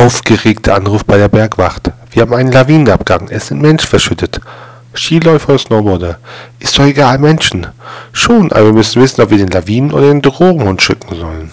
Aufgeregter Anruf bei der Bergwacht. Wir haben einen Lawinenabgang. Es sind Menschen verschüttet. Skiläufer, Snowboarder. Ist doch egal, Menschen. Schon, aber wir müssen wissen, ob wir den Lawinen oder den Drogenhund schicken sollen.